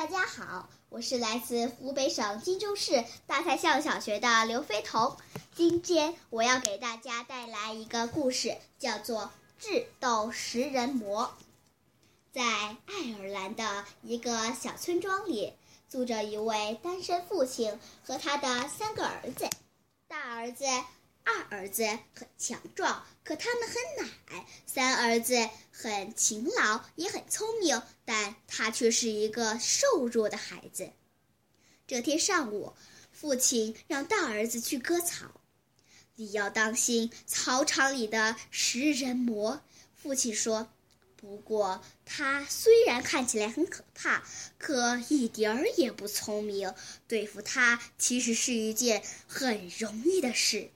大家好，我是来自湖北省荆州市大蔡巷小学的刘飞彤。今天我要给大家带来一个故事，叫做《智斗食人魔》。在爱尔兰的一个小村庄里，住着一位单身父亲和他的三个儿子。大儿子。二儿子很强壮，可他们很奶；三儿子很勤劳，也很聪明，但他却是一个瘦弱的孩子。这天上午，父亲让大儿子去割草，你要当心草场里的食人魔。父亲说：“不过他虽然看起来很可怕，可一点儿也不聪明，对付他其实是一件很容易的事。”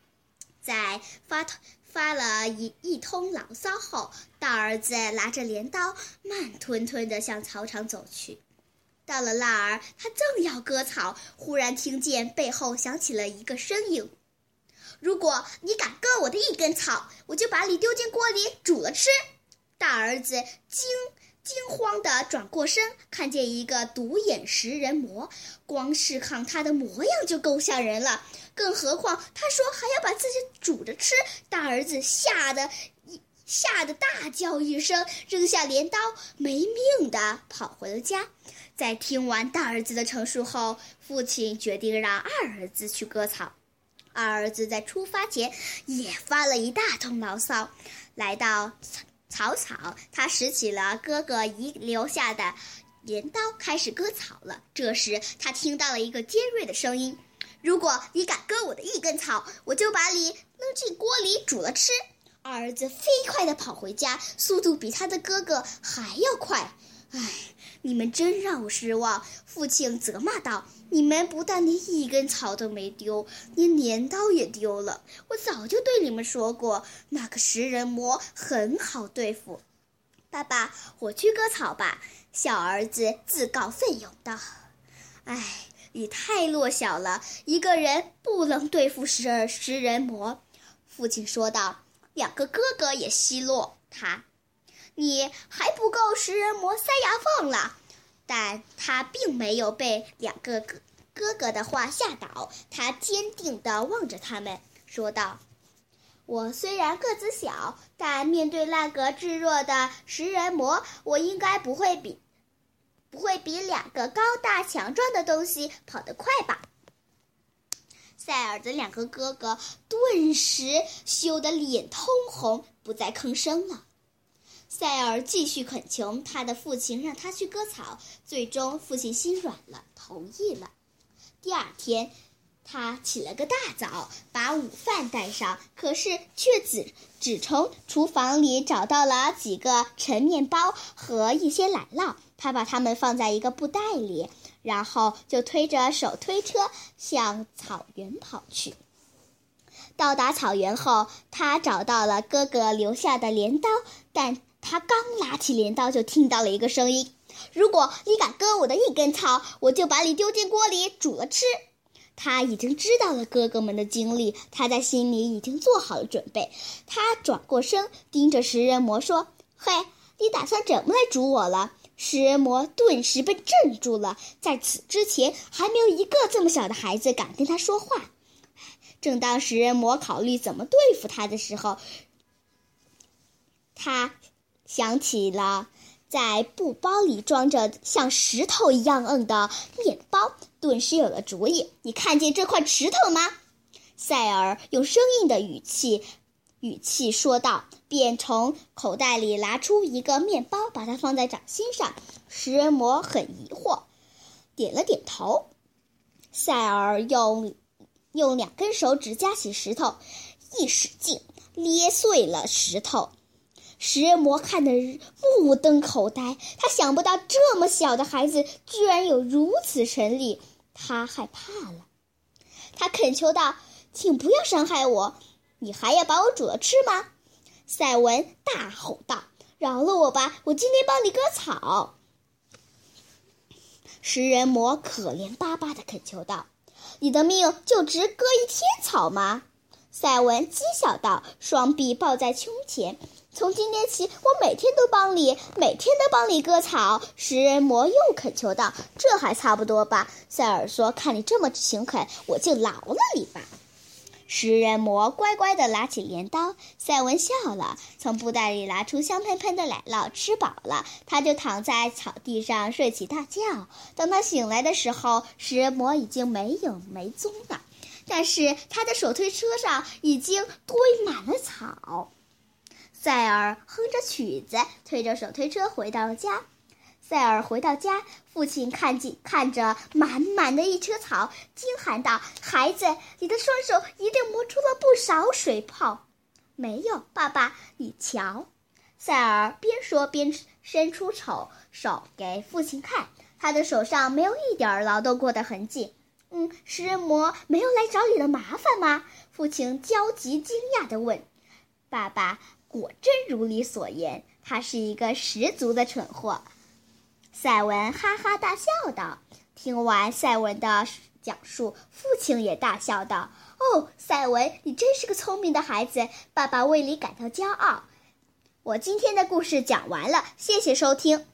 在发发了一一通牢骚后，大儿子拿着镰刀，慢吞吞地向草场走去。到了那儿，他正要割草，忽然听见背后响起了一个声音：“如果你敢割我的一根草，我就把你丢进锅里煮了吃。”大儿子惊。惊慌地转过身，看见一个独眼食人魔，光是看他的模样就够吓人了，更何况他说还要把煮着吃。大儿子吓得一吓得大叫一声，扔下镰刀，没命地跑回了家。在听完大儿子的陈述后，父亲决定让二儿子去割草。二儿子在出发前也发了一大通牢骚，来到。草草，他拾起了哥哥遗留下的镰刀，开始割草了。这时，他听到了一个尖锐的声音：“如果你敢割我的一根草，我就把你扔进锅里煮了吃。”二儿子飞快地跑回家，速度比他的哥哥还要快。唉，你们真让我失望。父亲责骂道。你们不但连一根草都没丢，连镰刀也丢了。我早就对你们说过，那个食人魔很好对付。爸爸，我去割草吧。小儿子自告奋勇道：“唉，你太弱小了，一个人不能对付十二食人魔。”父亲说道。两个哥哥也奚落他：“你还不够食人魔塞牙缝了。”但他并没有被两个哥哥哥的话吓倒，他坚定地望着他们，说道：“我虽然个子小，但面对那个炙热的食人魔，我应该不会比不会比两个高大强壮的东西跑得快吧？”塞尔的两个哥哥顿时羞得脸通红，不再吭声了。塞尔继续恳求他的父亲让他去割草，最终父亲心软了，同意了。第二天，他起了个大早，把午饭带上，可是却只只从厨房里找到了几个陈面包和一些奶酪。他把它们放在一个布袋里，然后就推着手推车向草原跑去。到达草原后，他找到了哥哥留下的镰刀，但。他刚拿起镰刀，就听到了一个声音：“如果你敢割我的一根草，我就把你丢进锅里煮了吃。”他已经知道了哥哥们的经历，他在心里已经做好了准备。他转过身，盯着食人魔说：“嘿，你打算怎么来煮我了？”食人魔顿时被镇住了。在此之前，还没有一个这么小的孩子敢跟他说话。正当食人魔考虑怎么对付他的时候，他。想起了在布包里装着像石头一样硬的面包，顿时有了主意。你看见这块石头吗？塞尔用生硬的语气语气说道，便从口袋里拿出一个面包，把它放在掌心上。食人魔很疑惑，点了点头。塞尔用用两根手指夹起石头，一使劲，捏碎了石头。食人魔看得目瞪口呆，他想不到这么小的孩子居然有如此神力，他害怕了。他恳求道：“请不要伤害我，你还要把我煮了吃吗？”赛文大吼道：“饶了我吧，我今天帮你割草。”食人魔可怜巴巴地恳求道：“你的命就值割一天草吗？”赛文讥笑道，双臂抱在胸前。从今天起，我每天都帮你，每天都帮你割草。”食人魔又恳求道：“这还差不多吧？”塞尔说：“看你这么勤恳，我就饶了你吧。”食人魔乖乖地拿起镰刀，赛文笑了，从布袋里拿出香喷喷的奶酪，吃饱了，他就躺在草地上睡起大觉。等他醒来的时候，食人魔已经没影没踪了，但是他的手推车上已经堆满了草。塞尔哼着曲子，推着手推车回到了家。塞尔回到家，父亲看见看着满满的一车草，惊喊道：“孩子，你的双手一定磨出了不少水泡。”“没有，爸爸，你瞧。”塞尔边说边伸出手手给父亲看，他的手上没有一点劳动过的痕迹。“嗯，食人魔没有来找你的麻烦吗？”父亲焦急惊讶地问。“爸爸，果真如你所言，他是一个十足的蠢货。”赛文哈哈大笑道：“听完赛文的讲述，父亲也大笑道：‘哦，赛文，你真是个聪明的孩子，爸爸为你感到骄傲。’我今天的故事讲完了，谢谢收听。”